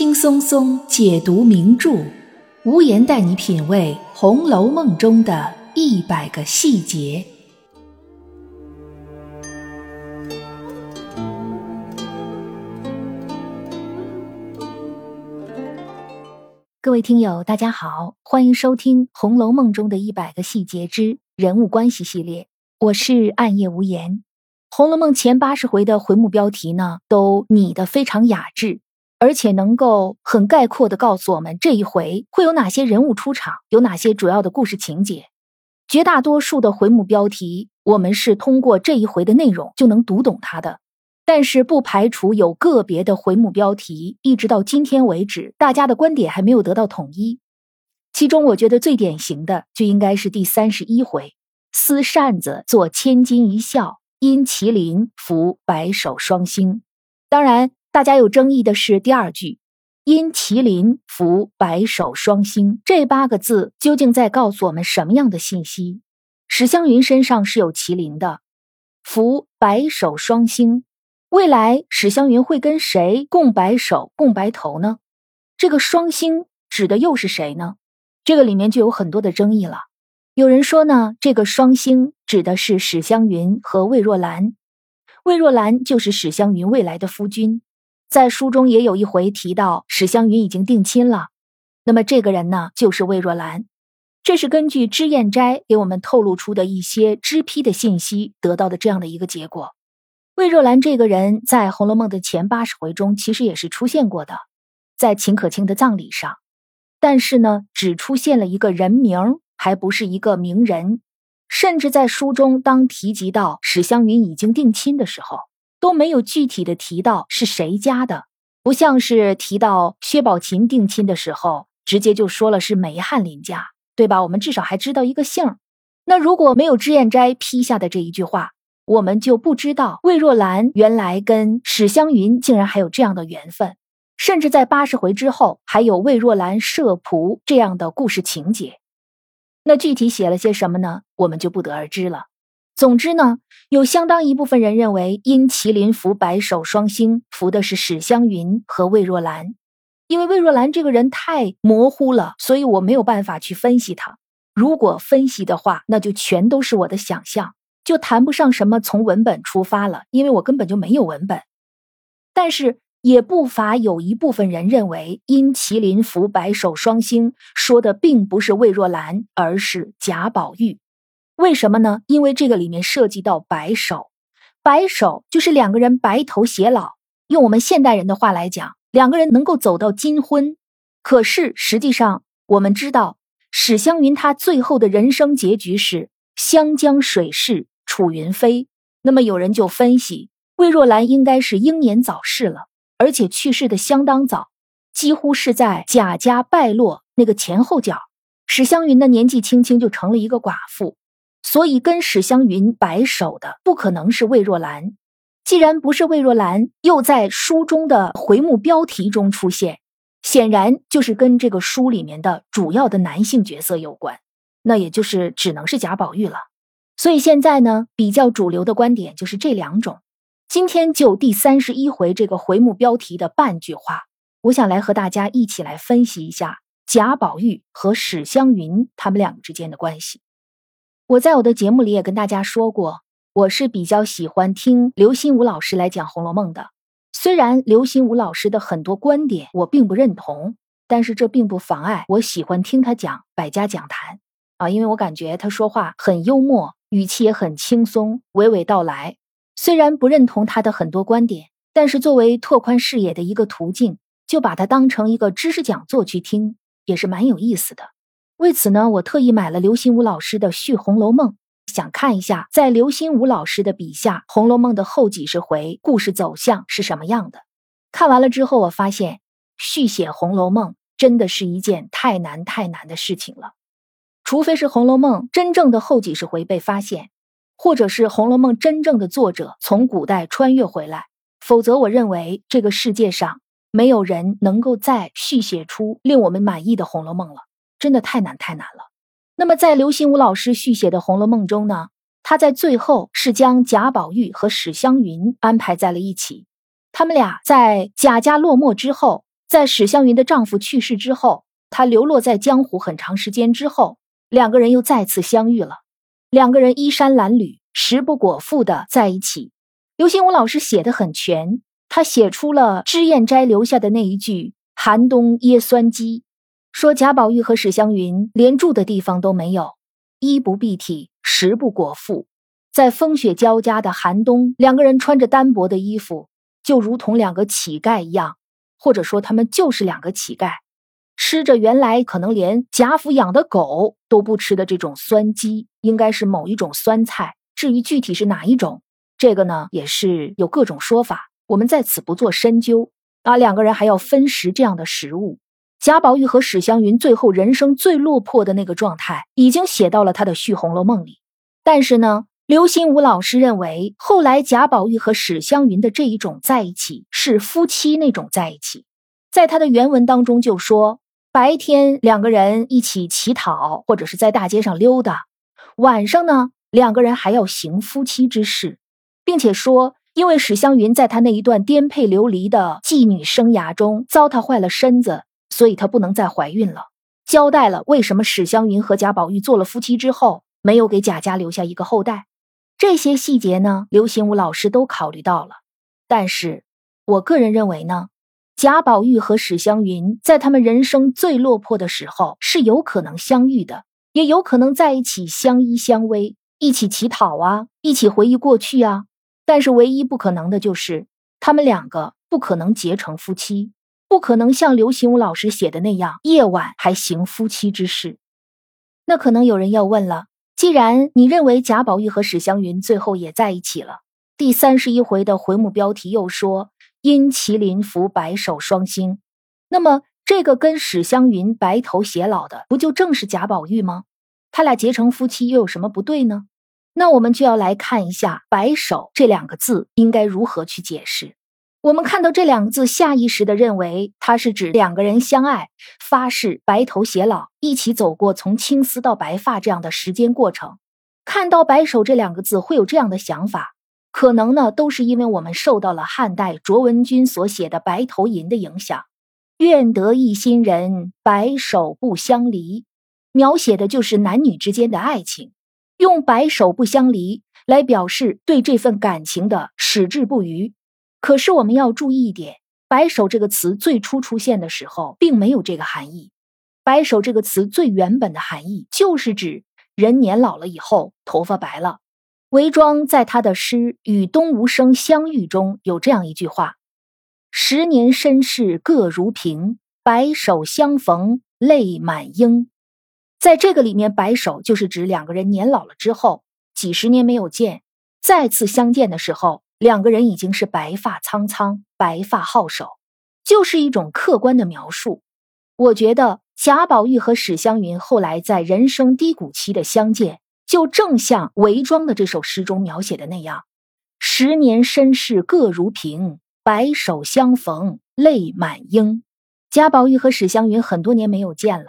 轻松松解读名著，无言带你品味《红楼梦》中的一百个细节。各位听友，大家好，欢迎收听《红楼梦》中的一百个细节之人物关系系列，我是暗夜无言。《红楼梦》前八十回的回目标题呢，都拟得非常雅致。而且能够很概括的告诉我们这一回会有哪些人物出场，有哪些主要的故事情节。绝大多数的回目标题，我们是通过这一回的内容就能读懂它的。但是不排除有个别的回目标题，一直到今天为止，大家的观点还没有得到统一。其中，我觉得最典型的就应该是第三十一回：撕扇子做千金一笑，因麒麟伏白首双星。当然。大家有争议的是第二句“因麒麟伏白首双星”这八个字究竟在告诉我们什么样的信息？史湘云身上是有麒麟的，伏白首双星，未来史湘云会跟谁共白首、共白头呢？这个双星指的又是谁呢？这个里面就有很多的争议了。有人说呢，这个双星指的是史湘云和魏若兰，魏若兰就是史湘云未来的夫君。在书中也有一回提到史湘云已经定亲了，那么这个人呢，就是魏若兰。这是根据脂砚斋给我们透露出的一些脂批的信息得到的这样的一个结果。魏若兰这个人在《红楼梦》的前八十回中其实也是出现过的，在秦可卿的葬礼上，但是呢，只出现了一个人名，还不是一个名人。甚至在书中当提及到史湘云已经定亲的时候。都没有具体的提到是谁家的，不像是提到薛宝琴定亲的时候，直接就说了是梅翰林家，对吧？我们至少还知道一个姓。那如果没有脂砚斋批下的这一句话，我们就不知道魏若兰原来跟史湘云竟然还有这样的缘分，甚至在八十回之后还有魏若兰设仆这样的故事情节。那具体写了些什么呢？我们就不得而知了。总之呢，有相当一部分人认为，因麒麟伏白首双星，伏的是史湘云和魏若兰。因为魏若兰这个人太模糊了，所以我没有办法去分析她。如果分析的话，那就全都是我的想象，就谈不上什么从文本出发了，因为我根本就没有文本。但是也不乏有一部分人认为，因麒麟伏白首双星，说的并不是魏若兰，而是贾宝玉。为什么呢？因为这个里面涉及到白首，白首就是两个人白头偕老。用我们现代人的话来讲，两个人能够走到金婚。可是实际上，我们知道史湘云她最后的人生结局是湘江水逝，楚云飞。那么有人就分析，魏若兰应该是英年早逝了，而且去世的相当早，几乎是在贾家败落那个前后脚。史湘云的年纪轻轻就成了一个寡妇。所以，跟史湘云白首的不可能是魏若兰。既然不是魏若兰，又在书中的回目标题中出现，显然就是跟这个书里面的主要的男性角色有关。那也就是只能是贾宝玉了。所以现在呢，比较主流的观点就是这两种。今天就第三十一回这个回目标题的半句话，我想来和大家一起来分析一下贾宝玉和史湘云他们两个之间的关系。我在我的节目里也跟大家说过，我是比较喜欢听刘心武老师来讲《红楼梦》的。虽然刘心武老师的很多观点我并不认同，但是这并不妨碍我喜欢听他讲《百家讲坛》啊，因为我感觉他说话很幽默，语气也很轻松，娓娓道来。虽然不认同他的很多观点，但是作为拓宽视野的一个途径，就把它当成一个知识讲座去听，也是蛮有意思的。为此呢，我特意买了刘心武老师的《续红楼梦》，想看一下在刘心武老师的笔下，《红楼梦》的后几十回故事走向是什么样的。看完了之后，我发现续写《红楼梦》真的是一件太难太难的事情了。除非是《红楼梦》真正的后几十回被发现，或者是《红楼梦》真正的作者从古代穿越回来，否则我认为这个世界上没有人能够再续写出令我们满意的《红楼梦》了。真的太难太难了。那么，在刘心武老师续写的《红楼梦》中呢，他在最后是将贾宝玉和史湘云安排在了一起。他们俩在贾家落寞之后，在史湘云的丈夫去世之后，她流落在江湖很长时间之后，两个人又再次相遇了。两个人衣衫褴褛、食不果腹的在一起。刘心武老师写的很全，他写出了脂砚斋留下的那一句“寒冬椰酸鸡”，说贾宝玉和史湘云连住的地方都没有，衣不蔽体，食不果腹，在风雪交加的寒冬，两个人穿着单薄的衣服，就如同两个乞丐一样，或者说他们就是两个乞丐。吃着原来可能连贾府养的狗都不吃的这种酸鸡，应该是某一种酸菜。至于具体是哪一种，这个呢也是有各种说法，我们在此不做深究。啊，两个人还要分食这样的食物。贾宝玉和史湘云最后人生最落魄的那个状态，已经写到了他的《续红楼梦》里。但是呢，刘心武老师认为，后来贾宝玉和史湘云的这一种在一起，是夫妻那种在一起。在他的原文当中就说。白天两个人一起乞讨，或者是在大街上溜达；晚上呢，两个人还要行夫妻之事，并且说，因为史湘云在她那一段颠沛流离的妓女生涯中糟蹋坏了身子，所以她不能再怀孕了。交代了为什么史湘云和贾宝玉做了夫妻之后，没有给贾家留下一个后代。这些细节呢，刘心武老师都考虑到了。但是，我个人认为呢。贾宝玉和史湘云在他们人生最落魄的时候是有可能相遇的，也有可能在一起相依相偎，一起乞讨啊，一起回忆过去啊。但是唯一不可能的就是他们两个不可能结成夫妻，不可能像刘心武老师写的那样夜晚还行夫妻之事。那可能有人要问了：既然你认为贾宝玉和史湘云最后也在一起了，第三十一回的回目标题又说。因麒麟伏白首双星，那么这个跟史湘云白头偕老的，不就正是贾宝玉吗？他俩结成夫妻又有什么不对呢？那我们就要来看一下“白首”这两个字应该如何去解释。我们看到这两个字，下意识的认为它是指两个人相爱，发誓白头偕老，一起走过从青丝到白发这样的时间过程。看到“白首”这两个字，会有这样的想法。可能呢，都是因为我们受到了汉代卓文君所写的《白头吟》的影响。愿得一心人，白首不相离，描写的就是男女之间的爱情，用白首不相离来表示对这份感情的矢志不渝。可是我们要注意一点，“白首”这个词最初出现的时候，并没有这个含义。“白首”这个词最原本的含义，就是指人年老了以后，头发白了。韦庄在他的诗《与东吴生相遇》中有这样一句话：“十年身世各如萍，白首相逢泪满缨。”在这个里面，“白首”就是指两个人年老了之后，几十年没有见，再次相见的时候，两个人已经是白发苍苍、白发皓首，就是一种客观的描述。我觉得贾宝玉和史湘云后来在人生低谷期的相见。就正像韦庄的这首诗中描写的那样，十年身世各如萍，白首相逢泪满缨。贾宝玉和史湘云很多年没有见了。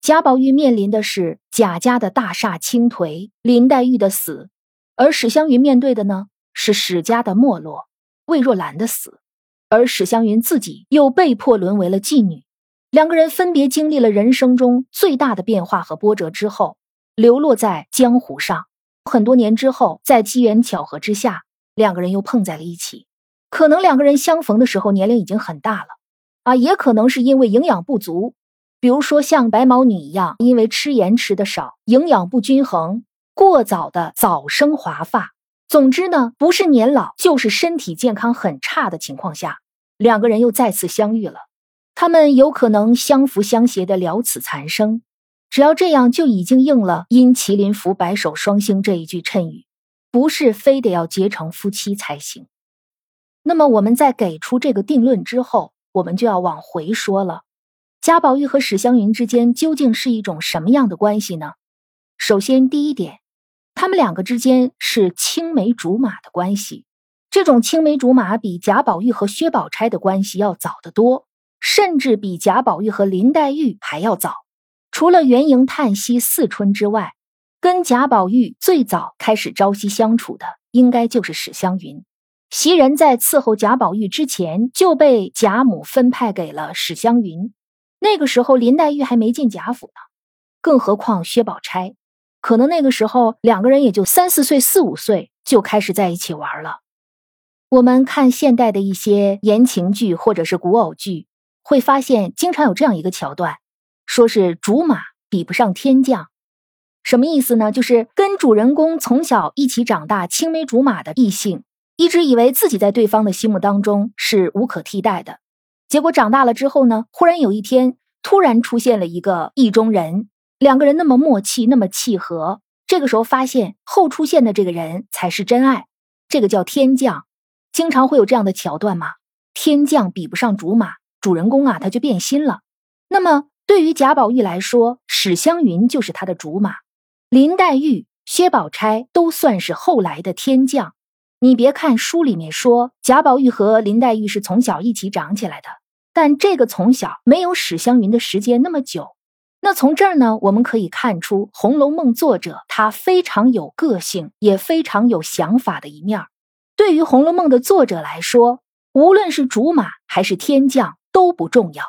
贾宝玉面临的是贾家的大厦倾颓，林黛玉的死；而史湘云面对的呢是史家的没落，魏若兰的死。而史湘云自己又被迫沦为了妓女。两个人分别经历了人生中最大的变化和波折之后。流落在江湖上，很多年之后，在机缘巧合之下，两个人又碰在了一起。可能两个人相逢的时候年龄已经很大了，啊，也可能是因为营养不足，比如说像白毛女一样，因为吃盐吃的少，营养不均衡，过早的早生华发。总之呢，不是年老，就是身体健康很差的情况下，两个人又再次相遇了。他们有可能相扶相携的了此残生。只要这样，就已经应了“因麒麟伏白首双星”这一句谶语，不是非得要结成夫妻才行。那么，我们在给出这个定论之后，我们就要往回说了：贾宝玉和史湘云之间究竟是一种什么样的关系呢？首先，第一点，他们两个之间是青梅竹马的关系。这种青梅竹马比贾宝玉和薛宝钗的关系要早得多，甚至比贾宝玉和林黛玉还要早。除了元迎、叹息、四春之外，跟贾宝玉最早开始朝夕相处的，应该就是史湘云。袭人在伺候贾宝玉之前就被贾母分派给了史湘云，那个时候林黛玉还没进贾府呢，更何况薛宝钗，可能那个时候两个人也就三四岁、四五岁就开始在一起玩了。我们看现代的一些言情剧或者是古偶剧，会发现经常有这样一个桥段，说是竹马比不上天降，什么意思呢？就是跟主人公从小一起长大、青梅竹马的异性。一直以为自己在对方的心目当中是无可替代的，结果长大了之后呢，忽然有一天突然出现了一个意中人，两个人那么默契，那么契合。这个时候发现后出现的这个人才是真爱，这个叫天降。经常会有这样的桥段嘛，天降比不上竹马，主人公啊他就变心了。那么对于贾宝玉来说，史湘云就是他的竹马，林黛玉、薛宝钗都算是后来的天降。你别看书里面说贾宝玉和林黛玉是从小一起长起来的，但这个从小没有史湘云的时间那么久。那从这儿呢，我们可以看出《红楼梦》作者他非常有个性，也非常有想法的一面。对于《红楼梦》的作者来说，无论是竹马还是天降都不重要。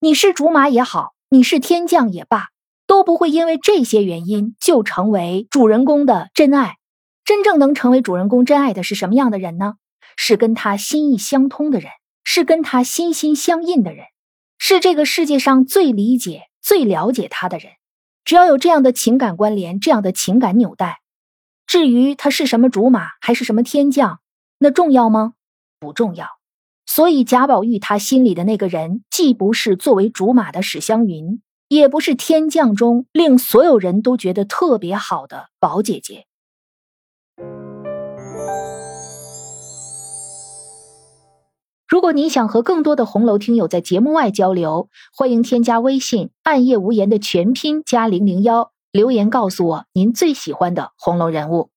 你是竹马也好，你是天降也罢，都不会因为这些原因就成为主人公的真爱。真正能成为主人公真爱的是什么样的人呢？是跟他心意相通的人，是跟他心心相印的人，是这个世界上最理解、最了解他的人。只要有这样的情感关联，这样的情感纽带，至于他是什么竹马还是什么天降，那重要吗？不重要。所以贾宝玉他心里的那个人，既不是作为竹马的史湘云，也不是天降中令所有人都觉得特别好的宝姐姐。如果您想和更多的红楼听友在节目外交流，欢迎添加微信“暗夜无言”的全拼加零零幺，留言告诉我您最喜欢的红楼人物。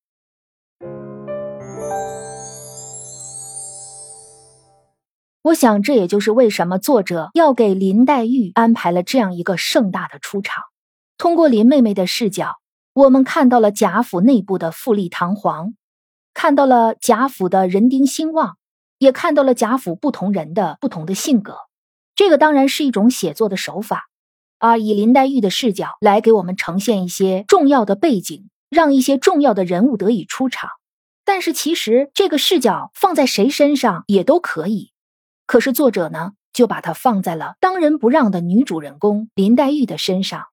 我想，这也就是为什么作者要给林黛玉安排了这样一个盛大的出场。通过林妹妹的视角，我们看到了贾府内部的富丽堂皇，看到了贾府的人丁兴旺。也看到了贾府不同人的不同的性格，这个当然是一种写作的手法，啊以林黛玉的视角来给我们呈现一些重要的背景，让一些重要的人物得以出场。但是其实这个视角放在谁身上也都可以，可是作者呢就把它放在了当仁不让的女主人公林黛玉的身上。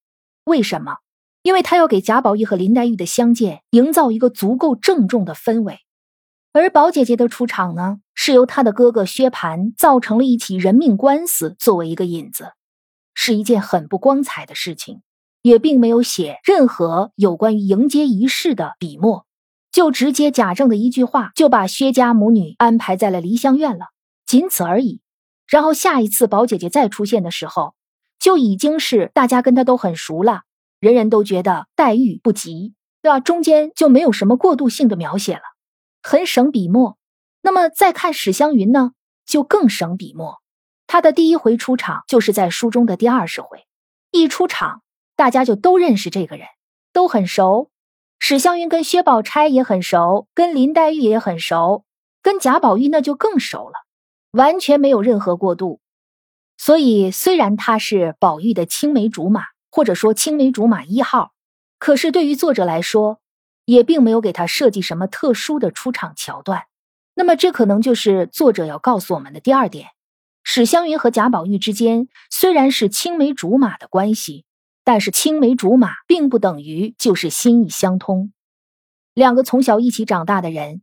为什么？因为他要给贾宝玉和林黛玉的相见营造一个足够郑重的氛围。而宝姐姐的出场呢，是由她的哥哥薛蟠造成了一起人命官司作为一个引子，是一件很不光彩的事情，也并没有写任何有关于迎接仪式的笔墨，就直接贾政的一句话就把薛家母女安排在了梨香院了，仅此而已。然后下一次宝姐姐再出现的时候，就已经是大家跟她都很熟了，人人都觉得待遇不及，对吧？中间就没有什么过渡性的描写了。很省笔墨，那么再看史湘云呢，就更省笔墨。她的第一回出场就是在书中的第二十回，一出场大家就都认识这个人，都很熟。史湘云跟薛宝钗也很熟，跟林黛玉也很熟，跟贾宝玉那就更熟了，完全没有任何过渡。所以虽然她是宝玉的青梅竹马，或者说青梅竹马一号，可是对于作者来说。也并没有给他设计什么特殊的出场桥段，那么这可能就是作者要告诉我们的第二点：史湘云和贾宝玉之间虽然是青梅竹马的关系，但是青梅竹马并不等于就是心意相通。两个从小一起长大的人，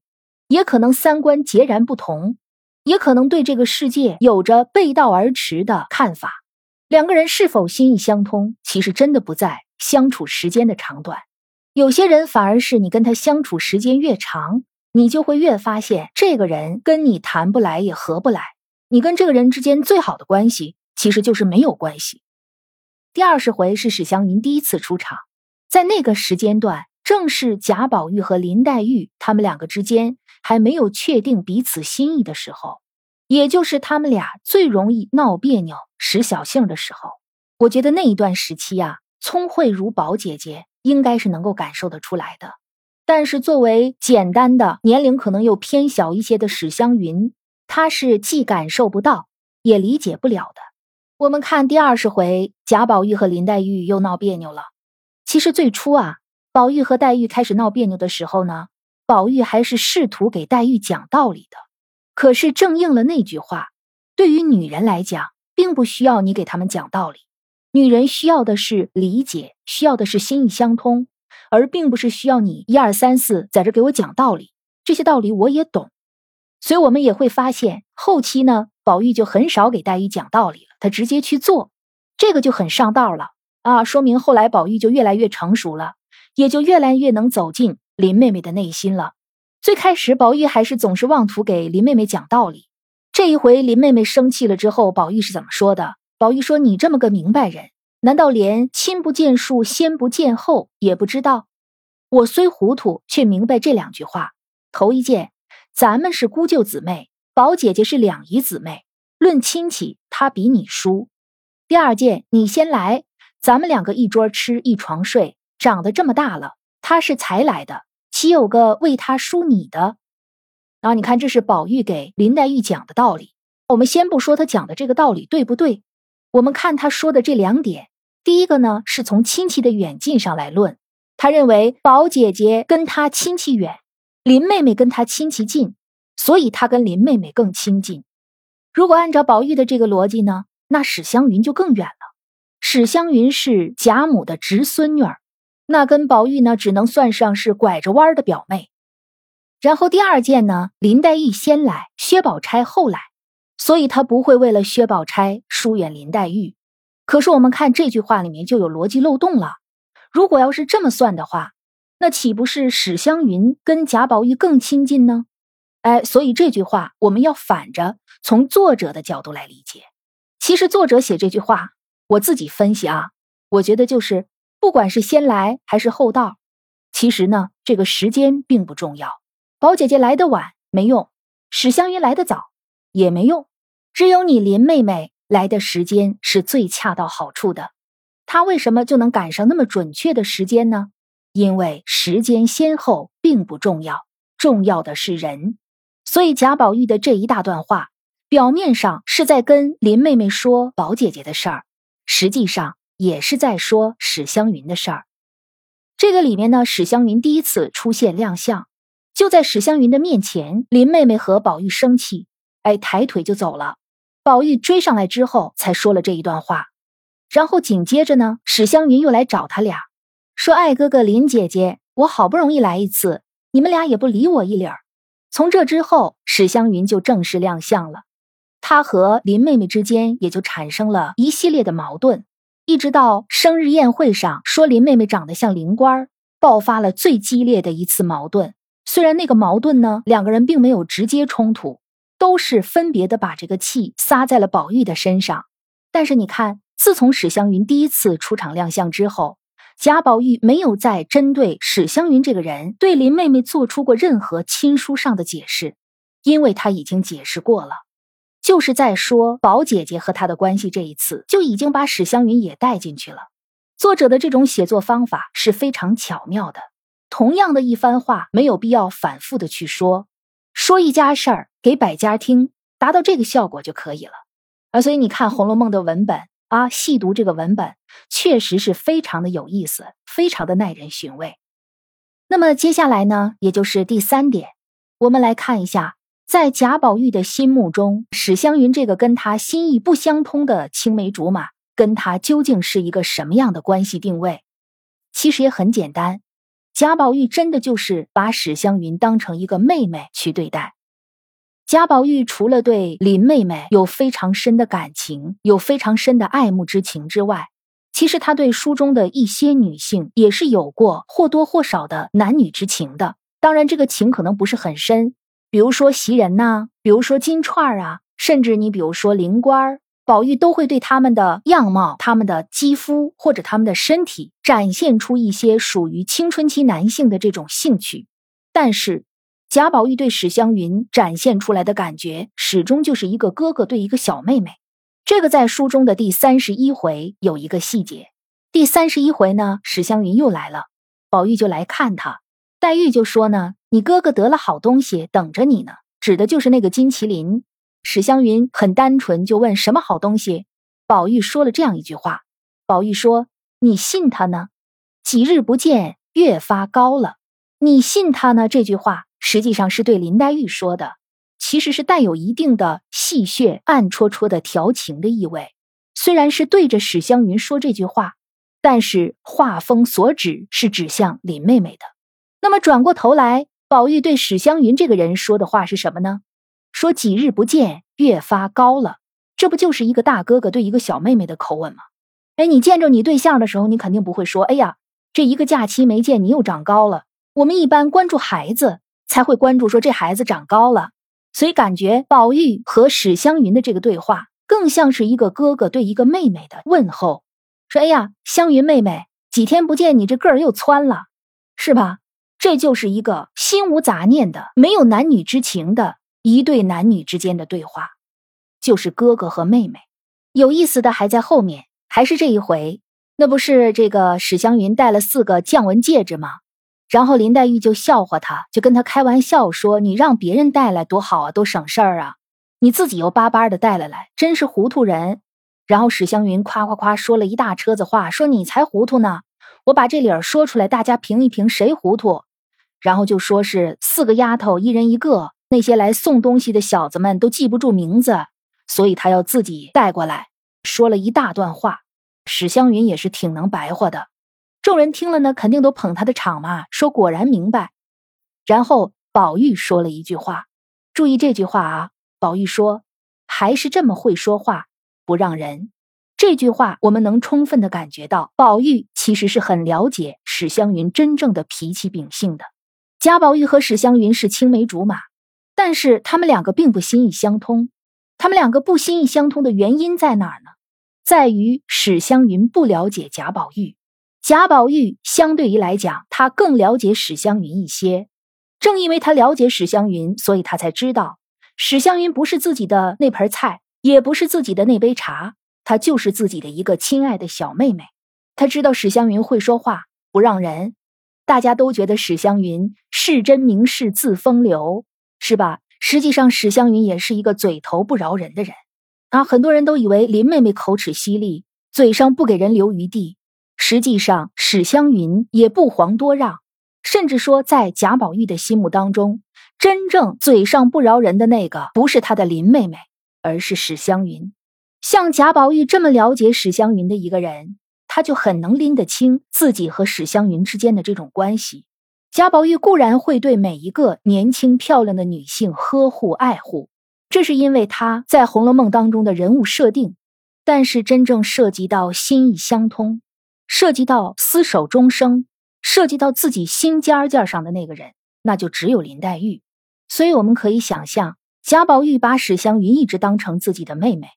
也可能三观截然不同，也可能对这个世界有着背道而驰的看法。两个人是否心意相通，其实真的不在相处时间的长短。有些人反而是你跟他相处时间越长，你就会越发现这个人跟你谈不来也合不来。你跟这个人之间最好的关系，其实就是没有关系。第二十回是史湘云第一次出场，在那个时间段，正是贾宝玉和林黛玉他们两个之间还没有确定彼此心意的时候，也就是他们俩最容易闹别扭、使小性的时候。我觉得那一段时期啊，聪慧如宝姐姐。应该是能够感受得出来的。但是作为简单的年龄可能又偏小一些的史湘云，她是既感受不到，也理解不了的。我们看第二十回，贾宝玉和林黛玉又闹别扭了。其实最初啊，宝玉和黛玉开始闹别扭的时候呢，宝玉还是试图给黛玉讲道理的。可是正应了那句话，对于女人来讲，并不需要你给他们讲道理，女人需要的是理解，需要的是心意相通。而并不是需要你一二三四在这给我讲道理，这些道理我也懂，所以我们也会发现后期呢，宝玉就很少给黛玉讲道理了，他直接去做，这个就很上道了啊，说明后来宝玉就越来越成熟了，也就越来越能走进林妹妹的内心了。最开始宝玉还是总是妄图给林妹妹讲道理，这一回林妹妹生气了之后，宝玉是怎么说的？宝玉说：“你这么个明白人。”难道连亲不见树，先不见后也不知道？我虽糊涂，却明白这两句话。头一件，咱们是姑舅姊妹，宝姐姐是两姨姊妹，论亲戚，她比你叔。第二件，你先来，咱们两个一桌吃，一床睡，长得这么大了，她是才来的，岂有个为她输你的？然后你看，这是宝玉给林黛玉讲的道理。我们先不说他讲的这个道理对不对，我们看他说的这两点。第一个呢，是从亲戚的远近上来论，他认为宝姐姐跟他亲戚远，林妹妹跟他亲戚近，所以他跟林妹妹更亲近。如果按照宝玉的这个逻辑呢，那史湘云就更远了。史湘云是贾母的侄孙女儿，那跟宝玉呢，只能算上是拐着弯的表妹。然后第二件呢，林黛玉先来，薛宝钗后来，所以他不会为了薛宝钗疏远林黛玉。可是我们看这句话里面就有逻辑漏洞了。如果要是这么算的话，那岂不是史湘云跟贾宝玉更亲近呢？哎，所以这句话我们要反着从作者的角度来理解。其实作者写这句话，我自己分析啊，我觉得就是不管是先来还是后到，其实呢这个时间并不重要。宝姐姐来的晚没用，史湘云来的早也没用，只有你林妹妹。来的时间是最恰到好处的，她为什么就能赶上那么准确的时间呢？因为时间先后并不重要，重要的是人。所以贾宝玉的这一大段话，表面上是在跟林妹妹说宝姐姐的事儿，实际上也是在说史湘云的事儿。这个里面呢，史湘云第一次出现亮相，就在史湘云的面前，林妹妹和宝玉生气，哎，抬腿就走了。宝玉追上来之后，才说了这一段话，然后紧接着呢，史湘云又来找他俩，说：“爱哥哥林姐姐，我好不容易来一次，你们俩也不理我一理儿。”从这之后，史湘云就正式亮相了，她和林妹妹之间也就产生了一系列的矛盾，一直到生日宴会上说林妹妹长得像林官，爆发了最激烈的一次矛盾。虽然那个矛盾呢，两个人并没有直接冲突。都是分别的把这个气撒在了宝玉的身上，但是你看，自从史湘云第一次出场亮相之后，贾宝玉没有再针对史湘云这个人对林妹妹做出过任何亲书上的解释，因为他已经解释过了，就是在说宝姐姐和他的关系。这一次就已经把史湘云也带进去了。作者的这种写作方法是非常巧妙的，同样的一番话没有必要反复的去说。说一家事儿给百家听，达到这个效果就可以了啊！所以你看《红楼梦》的文本啊，细读这个文本，确实是非常的有意思，非常的耐人寻味。那么接下来呢，也就是第三点，我们来看一下，在贾宝玉的心目中，史湘云这个跟他心意不相通的青梅竹马，跟他究竟是一个什么样的关系定位？其实也很简单。贾宝玉真的就是把史湘云当成一个妹妹去对待。贾宝玉除了对林妹妹有非常深的感情，有非常深的爱慕之情之外，其实他对书中的一些女性也是有过或多或少的男女之情的。当然，这个情可能不是很深，比如说袭人呐，比如说金钏儿啊，甚至你比如说灵官儿。宝玉都会对他们的样貌、他们的肌肤或者他们的身体展现出一些属于青春期男性的这种兴趣，但是贾宝玉对史湘云展现出来的感觉始终就是一个哥哥对一个小妹妹。这个在书中的第三十一回有一个细节。第三十一回呢，史湘云又来了，宝玉就来看她，黛玉就说呢：“你哥哥得了好东西等着你呢，指的就是那个金麒麟。”史湘云很单纯，就问什么好东西。宝玉说了这样一句话：“宝玉说，你信他呢？几日不见，越发高了。你信他呢？”这句话实际上是对林黛玉说的，其实是带有一定的戏谑、暗戳戳的调情的意味。虽然是对着史湘云说这句话，但是话锋所指是指向林妹妹的。那么转过头来，宝玉对史湘云这个人说的话是什么呢？说几日不见，越发高了。这不就是一个大哥哥对一个小妹妹的口吻吗？哎，你见着你对象的时候，你肯定不会说：“哎呀，这一个假期没见，你又长高了。”我们一般关注孩子，才会关注说这孩子长高了。所以感觉宝玉和史湘云的这个对话，更像是一个哥哥对一个妹妹的问候，说：“哎呀，湘云妹妹，几天不见，你这个儿又蹿了，是吧？”这就是一个心无杂念的、没有男女之情的一对男女之间的对话，就是哥哥和妹妹。有意思的还在后面，还是这一回，那不是这个史湘云戴了四个降纹戒指吗？然后林黛玉就笑话他，就跟他开玩笑说：“你让别人带来多好啊，多省事儿啊，你自己又巴巴的带了来，真是糊涂人。”然后史湘云夸夸夸说了一大车子话，说：“你才糊涂呢！我把这理儿说出来，大家评一评谁糊涂。”然后就说是四个丫头，一人一个。那些来送东西的小子们都记不住名字，所以他要自己带过来。说了一大段话，史湘云也是挺能白话的。众人听了呢，肯定都捧他的场嘛，说果然明白。然后宝玉说了一句话，注意这句话啊，宝玉说还是这么会说话，不让人。这句话我们能充分的感觉到，宝玉其实是很了解史湘云真正的脾气秉性的。贾宝玉和史湘云是青梅竹马，但是他们两个并不心意相通。他们两个不心意相通的原因在哪儿呢？在于史湘云不了解贾宝玉，贾宝玉相对于来讲，他更了解史湘云一些。正因为他了解史湘云，所以他才知道史湘云不是自己的那盆菜，也不是自己的那杯茶，她就是自己的一个亲爱的小妹妹。他知道史湘云会说话，不让人。大家都觉得史湘云是真名士自风流，是吧？实际上，史湘云也是一个嘴头不饶人的人啊。很多人都以为林妹妹口齿犀利，嘴上不给人留余地。实际上，史湘云也不遑多让，甚至说，在贾宝玉的心目当中，真正嘴上不饶人的那个，不是他的林妹妹，而是史湘云。像贾宝玉这么了解史湘云的一个人。他就很能拎得清自己和史湘云之间的这种关系。贾宝玉固然会对每一个年轻漂亮的女性呵护爱护，这是因为他在《红楼梦》当中的人物设定。但是真正涉及到心意相通，涉及到厮守终生，涉及到自己心尖尖上的那个人，那就只有林黛玉。所以我们可以想象，贾宝玉把史湘云一直当成自己的妹妹。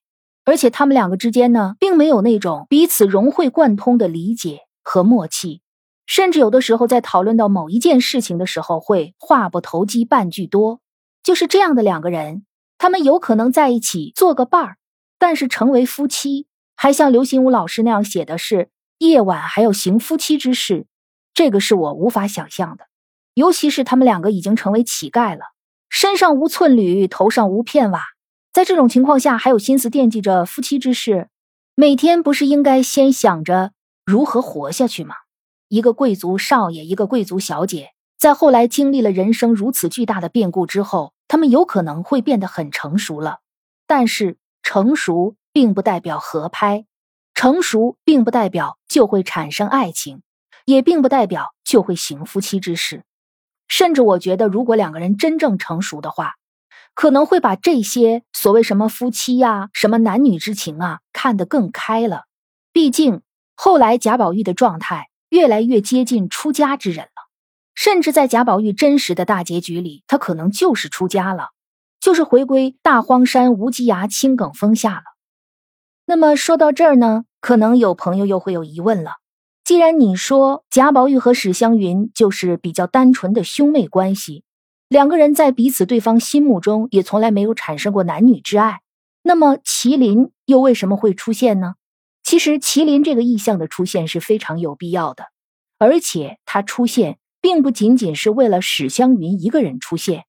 而且他们两个之间呢，并没有那种彼此融会贯通的理解和默契，甚至有的时候在讨论到某一件事情的时候，会话不投机半句多。就是这样的两个人，他们有可能在一起做个伴儿，但是成为夫妻，还像刘心武老师那样写的是夜晚还要行夫妻之事，这个是我无法想象的。尤其是他们两个已经成为乞丐了，身上无寸缕，头上无片瓦。在这种情况下，还有心思惦记着夫妻之事，每天不是应该先想着如何活下去吗？一个贵族少爷，一个贵族小姐，在后来经历了人生如此巨大的变故之后，他们有可能会变得很成熟了。但是，成熟并不代表合拍，成熟并不代表就会产生爱情，也并不代表就会行夫妻之事。甚至，我觉得，如果两个人真正成熟的话，可能会把这些所谓什么夫妻呀、什么男女之情啊看得更开了。毕竟后来贾宝玉的状态越来越接近出家之人了，甚至在贾宝玉真实的大结局里，他可能就是出家了，就是回归大荒山无稽崖青埂峰下了。那么说到这儿呢，可能有朋友又会有疑问了：既然你说贾宝玉和史湘云就是比较单纯的兄妹关系。两个人在彼此对方心目中也从来没有产生过男女之爱，那么麒麟又为什么会出现呢？其实麒麟这个意象的出现是非常有必要的，而且它出现并不仅仅是为了史湘云一个人出现。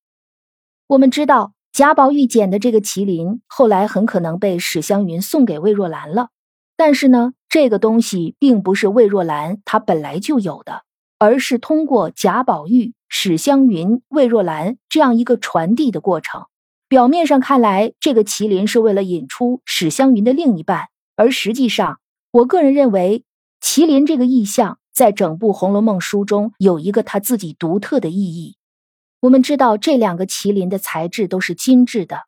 我们知道贾宝玉捡的这个麒麟，后来很可能被史湘云送给魏若兰了。但是呢，这个东西并不是魏若兰她本来就有的，而是通过贾宝玉、史湘云、魏若兰这样一个传递的过程。表面上看来，这个麒麟是为了引出史湘云的另一半，而实际上，我个人认为，麒麟这个意象在整部《红楼梦》书中有一个他自己独特的意义。我们知道，这两个麒麟的材质都是金质的，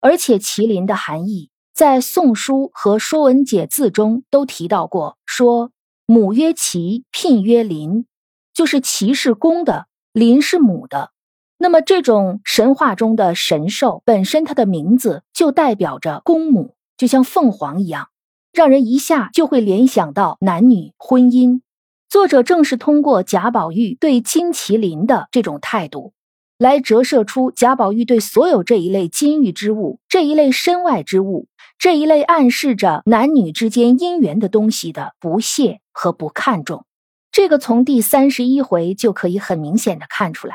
而且麒麟的含义在《宋书》和《说文解字》中都提到过，说母曰麒，聘曰麟，就是麒是公的，麟是母的。那么，这种神话中的神兽本身，它的名字就代表着公母，就像凤凰一样，让人一下就会联想到男女婚姻。作者正是通过贾宝玉对金麒麟的这种态度，来折射出贾宝玉对所有这一类金玉之物、这一类身外之物、这一类暗示着男女之间姻缘的东西的不屑和不看重。这个从第三十一回就可以很明显的看出来。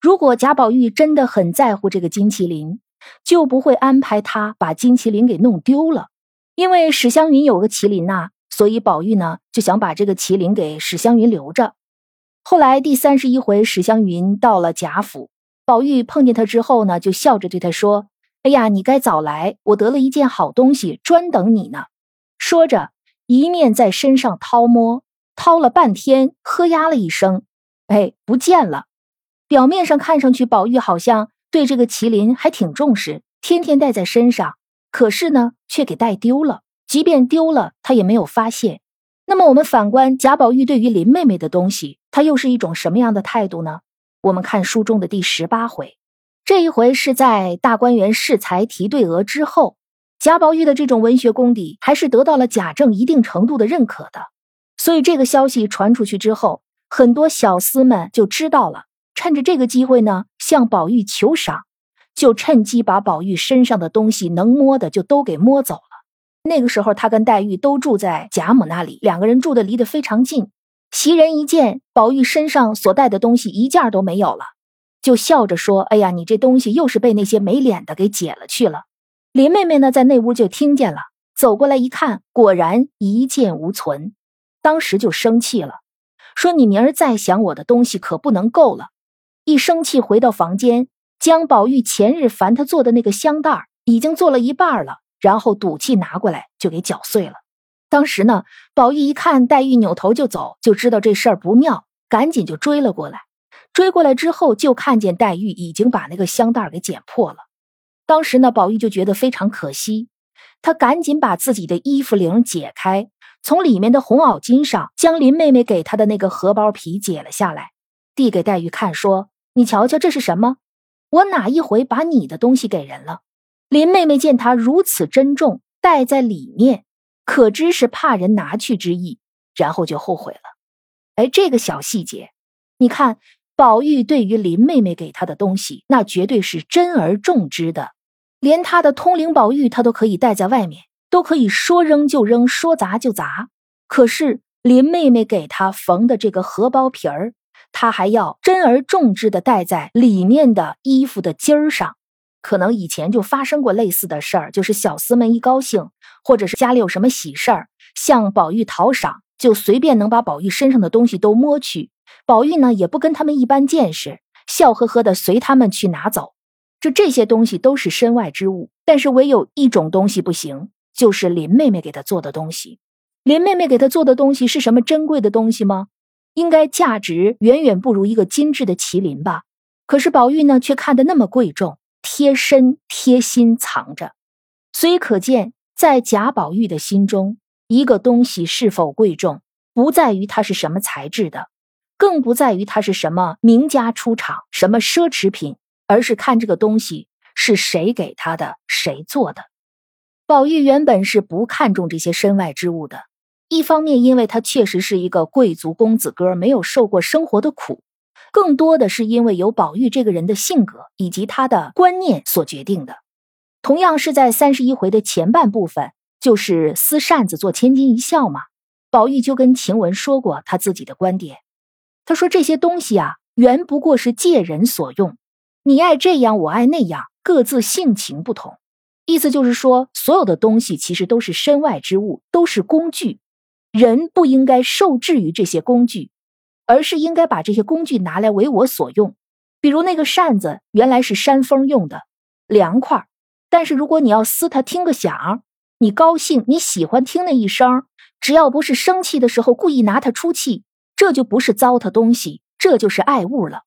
如果贾宝玉真的很在乎这个金麒麟，就不会安排他把金麒麟给弄丢了。因为史湘云有个麒麟呐，所以宝玉呢就想把这个麒麟给史湘云留着。后来第三十一回，史湘云到了贾府，宝玉碰见他之后呢，就笑着对他说：“哎呀，你该早来，我得了一件好东西，专等你呢。”说着，一面在身上掏摸，掏了半天，呵呀了一声，哎，不见了。表面上看上去，宝玉好像对这个麒麟还挺重视，天天带在身上。可是呢，却给带丢了。即便丢了，他也没有发现。那么，我们反观贾宝玉对于林妹妹的东西，他又是一种什么样的态度呢？我们看书中的第十八回，这一回是在大观园试才提对额之后，贾宝玉的这种文学功底还是得到了贾政一定程度的认可的。所以，这个消息传出去之后，很多小厮们就知道了。趁着这个机会呢，向宝玉求赏，就趁机把宝玉身上的东西能摸的就都给摸走了。那个时候，他跟黛玉都住在贾母那里，两个人住的离得非常近。袭人一见宝玉身上所带的东西一件都没有了，就笑着说：“哎呀，你这东西又是被那些没脸的给解了去了。”林妹妹呢，在那屋就听见了，走过来一看，果然一件无存，当时就生气了，说：“你明儿再想我的东西，可不能够了。”一生气，回到房间，将宝玉前日烦他做的那个香袋已经做了一半了，然后赌气拿过来就给搅碎了。当时呢，宝玉一看黛玉扭头就走，就知道这事儿不妙，赶紧就追了过来。追过来之后，就看见黛玉已经把那个香袋给剪破了。当时呢，宝玉就觉得非常可惜，他赶紧把自己的衣服领解开，从里面的红袄巾上将林妹妹给他的那个荷包皮解了下来，递给黛玉看，说。你瞧瞧，这是什么？我哪一回把你的东西给人了？林妹妹见他如此珍重，戴在里面，可知是怕人拿去之意，然后就后悔了。哎，这个小细节，你看，宝玉对于林妹妹给他的东西，那绝对是珍而重之的，连他的通灵宝玉，他都可以带在外面，都可以说扔就扔，说砸就砸。可是林妹妹给他缝的这个荷包皮儿。他还要珍而重之的戴在里面的衣服的襟儿上，可能以前就发生过类似的事儿，就是小厮们一高兴，或者是家里有什么喜事儿，向宝玉讨赏，就随便能把宝玉身上的东西都摸去。宝玉呢也不跟他们一般见识，笑呵呵的随他们去拿走。就这些东西都是身外之物，但是唯有一种东西不行，就是林妹妹给他做的东西。林妹妹给他做的东西是什么珍贵的东西吗？应该价值远远不如一个精致的麒麟吧？可是宝玉呢，却看得那么贵重，贴身贴心藏着。所以可见，在贾宝玉的心中，一个东西是否贵重，不在于它是什么材质的，更不在于它是什么名家出厂、什么奢侈品，而是看这个东西是谁给他的，谁做的。宝玉原本是不看重这些身外之物的。一方面，因为他确实是一个贵族公子哥，没有受过生活的苦；更多的是因为有宝玉这个人的性格以及他的观念所决定的。同样是在三十一回的前半部分，就是撕扇子做千金一笑嘛。宝玉就跟晴雯说过他自己的观点，他说这些东西啊，原不过是借人所用，你爱这样，我爱那样，各自性情不同。意思就是说，所有的东西其实都是身外之物，都是工具。人不应该受制于这些工具，而是应该把这些工具拿来为我所用。比如那个扇子，原来是扇风用的，凉快。但是如果你要撕它，听个响，你高兴，你喜欢听那一声，只要不是生气的时候故意拿它出气，这就不是糟蹋东西，这就是爱物了。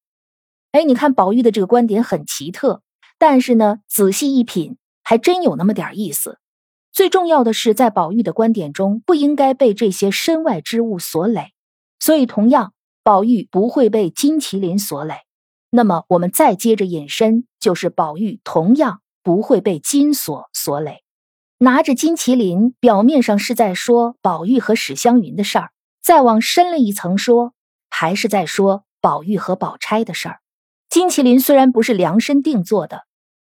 哎，你看宝玉的这个观点很奇特，但是呢，仔细一品。还真有那么点意思。最重要的是，在宝玉的观点中，不应该被这些身外之物所累，所以同样，宝玉不会被金麒麟所累。那么，我们再接着引申，就是宝玉同样不会被金锁所累。拿着金麒麟，表面上是在说宝玉和史湘云的事儿，再往深了一层说，还是在说宝玉和宝钗的事儿。金麒麟虽然不是量身定做的。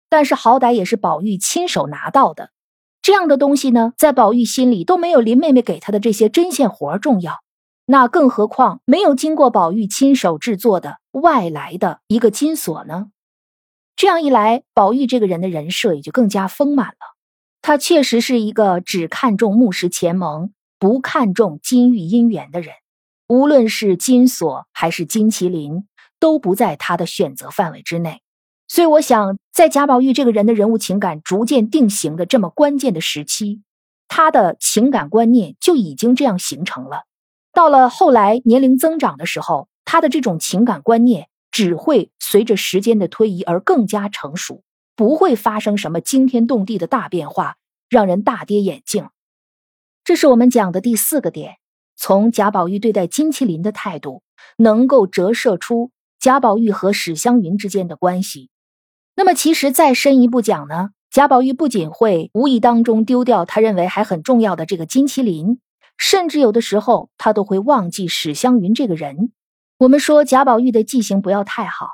但是好歹也是宝玉亲手拿到的，这样的东西呢，在宝玉心里都没有林妹妹给他的这些针线活重要。那更何况没有经过宝玉亲手制作的外来的一个金锁呢？这样一来，宝玉这个人的人设也就更加丰满了。他确实是一个只看重木石前盟，不看重金玉姻缘的人。无论是金锁还是金麒麟，都不在他的选择范围之内。所以，我想，在贾宝玉这个人的人物情感逐渐定型的这么关键的时期，他的情感观念就已经这样形成了。到了后来年龄增长的时候，他的这种情感观念只会随着时间的推移而更加成熟，不会发生什么惊天动地的大变化，让人大跌眼镜。这是我们讲的第四个点：从贾宝玉对待金麒麟的态度，能够折射出贾宝玉和史湘云之间的关系。那么，其实再深一步讲呢，贾宝玉不仅会无意当中丢掉他认为还很重要的这个金麒麟，甚至有的时候他都会忘记史湘云这个人。我们说贾宝玉的记性不要太好，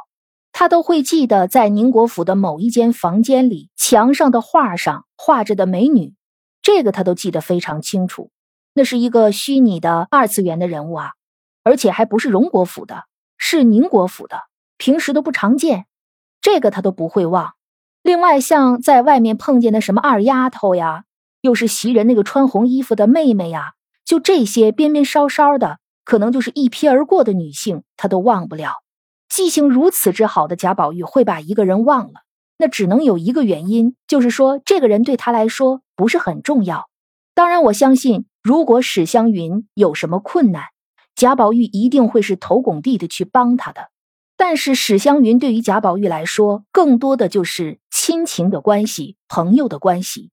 他都会记得在宁国府的某一间房间里墙上的画上画着的美女，这个他都记得非常清楚。那是一个虚拟的二次元的人物啊，而且还不是荣国府的，是宁国府的，平时都不常见。这个他都不会忘。另外，像在外面碰见的什么二丫头呀，又是袭人那个穿红衣服的妹妹呀，就这些边边梢梢的，可能就是一瞥而过的女性，他都忘不了。记性如此之好的贾宝玉会把一个人忘了，那只能有一个原因，就是说这个人对他来说不是很重要。当然，我相信如果史湘云有什么困难，贾宝玉一定会是头拱地的去帮他的。但是史湘云对于贾宝玉来说，更多的就是亲情的关系、朋友的关系。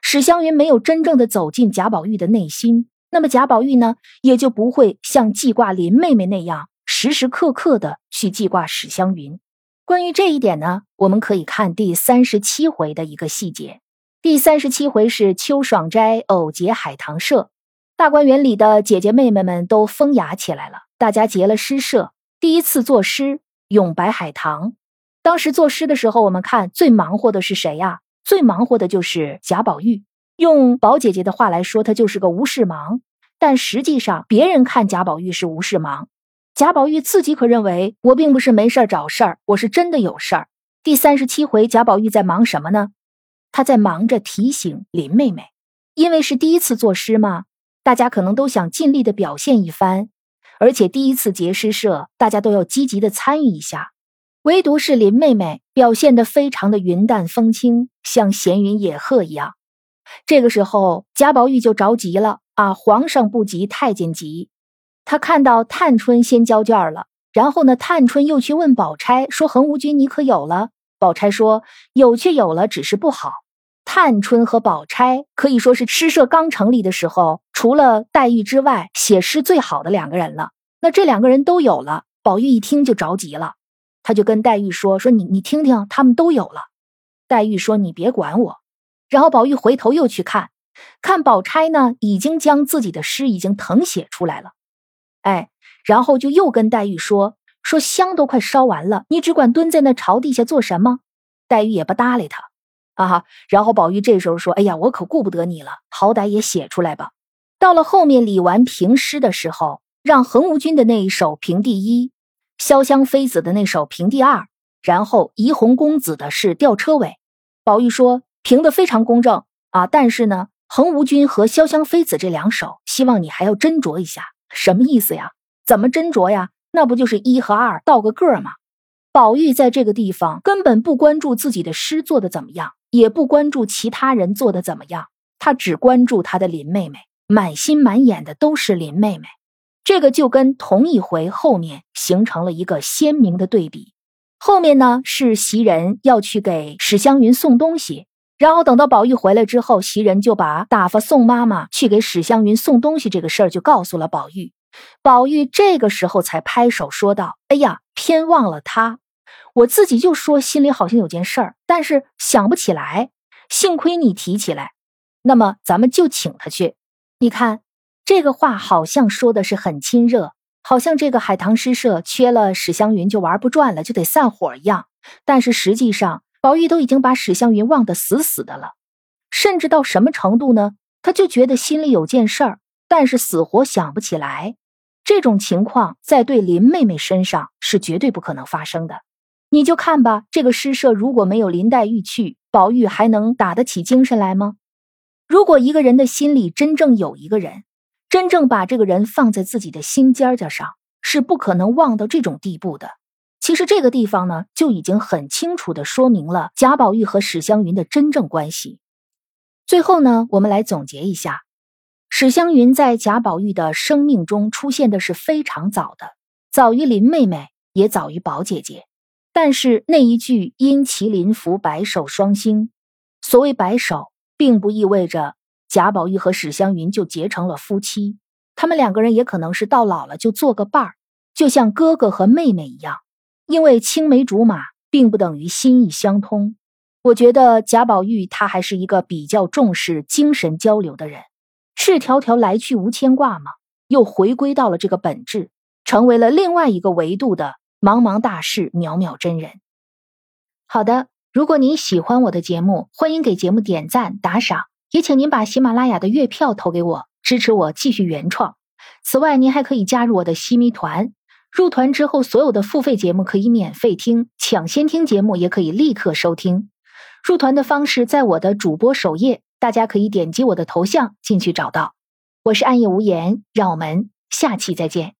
史湘云没有真正的走进贾宝玉的内心，那么贾宝玉呢，也就不会像记挂林妹妹那样，时时刻刻的去记挂史湘云。关于这一点呢，我们可以看第三十七回的一个细节。第三十七回是秋爽斋偶结海棠社，大观园里的姐姐妹妹们都风雅起来了，大家结了诗社。第一次作诗《咏白海棠》，当时作诗的时候，我们看最忙活的是谁呀？最忙活的就是贾宝玉。用宝姐姐的话来说，他就是个无事忙。但实际上，别人看贾宝玉是无事忙，贾宝玉自己可认为我并不是没事找事儿，我是真的有事儿。第三十七回，贾宝玉在忙什么呢？他在忙着提醒林妹妹，因为是第一次作诗嘛，大家可能都想尽力的表现一番。而且第一次结诗社，大家都要积极的参与一下，唯独是林妹妹表现的非常的云淡风轻，像闲云野鹤一样。这个时候，贾宝玉就着急了啊！皇上不急，太监急。他看到探春先交卷了，然后呢，探春又去问宝钗说：“恒无君，你可有了？”宝钗说：“有，却有了，只是不好。”探春和宝钗可以说是诗社刚成立的时候，除了黛玉之外，写诗最好的两个人了。那这两个人都有了，宝玉一听就着急了，他就跟黛玉说：“说你你听听，他们都有了。”黛玉说：“你别管我。”然后宝玉回头又去看，看宝钗呢，已经将自己的诗已经誊写出来了。哎，然后就又跟黛玉说：“说香都快烧完了，你只管蹲在那朝地下做什么？”黛玉也不搭理他。啊，然后宝玉这时候说：“哎呀，我可顾不得你了，好歹也写出来吧。”到了后面李纨评诗的时候，让恒无君的那一首评第一，潇湘妃子的那首评第二，然后怡红公子的是吊车尾。宝玉说评的非常公正啊，但是呢，横无君和潇湘妃子这两首，希望你还要斟酌一下，什么意思呀？怎么斟酌呀？那不就是一和二倒个个吗？宝玉在这个地方根本不关注自己的诗做的怎么样，也不关注其他人做的怎么样，他只关注他的林妹妹，满心满眼的都是林妹妹。这个就跟同一回后面形成了一个鲜明的对比。后面呢是袭人要去给史湘云送东西，然后等到宝玉回来之后，袭人就把打发宋妈妈去给史湘云送东西这个事儿就告诉了宝玉。宝玉这个时候才拍手说道：“哎呀，偏忘了他！我自己就说心里好像有件事儿，但是想不起来。幸亏你提起来，那么咱们就请他去。你看。”这个话好像说的是很亲热，好像这个海棠诗社缺了史湘云就玩不转了，就得散伙一样。但是实际上，宝玉都已经把史湘云忘得死死的了，甚至到什么程度呢？他就觉得心里有件事儿，但是死活想不起来。这种情况在对林妹妹身上是绝对不可能发生的。你就看吧，这个诗社如果没有林黛玉去，宝玉还能打得起精神来吗？如果一个人的心里真正有一个人，真正把这个人放在自己的心尖尖上，是不可能忘到这种地步的。其实这个地方呢，就已经很清楚的说明了贾宝玉和史湘云的真正关系。最后呢，我们来总结一下：史湘云在贾宝玉的生命中出现的是非常早的，早于林妹妹，也早于宝姐姐。但是那一句“因麒麟伏白首双星”，所谓白首，并不意味着。贾宝玉和史湘云就结成了夫妻，他们两个人也可能是到老了就做个伴儿，就像哥哥和妹妹一样。因为青梅竹马并不等于心意相通。我觉得贾宝玉他还是一个比较重视精神交流的人。赤条条来去无牵挂嘛，又回归到了这个本质，成为了另外一个维度的茫茫大事渺渺真人。好的，如果您喜欢我的节目，欢迎给节目点赞打赏。也请您把喜马拉雅的月票投给我，支持我继续原创。此外，您还可以加入我的西咪团，入团之后，所有的付费节目可以免费听，抢先听节目也可以立刻收听。入团的方式在我的主播首页，大家可以点击我的头像进去找到。我是暗夜无言，让我们下期再见。